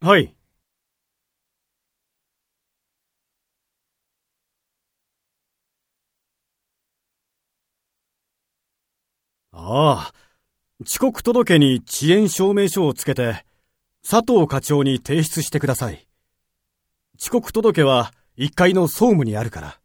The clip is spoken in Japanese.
はい。ああ、遅刻届に遅延証明書をつけて、佐藤課長に提出してください。遅刻届は1階の総務にあるから。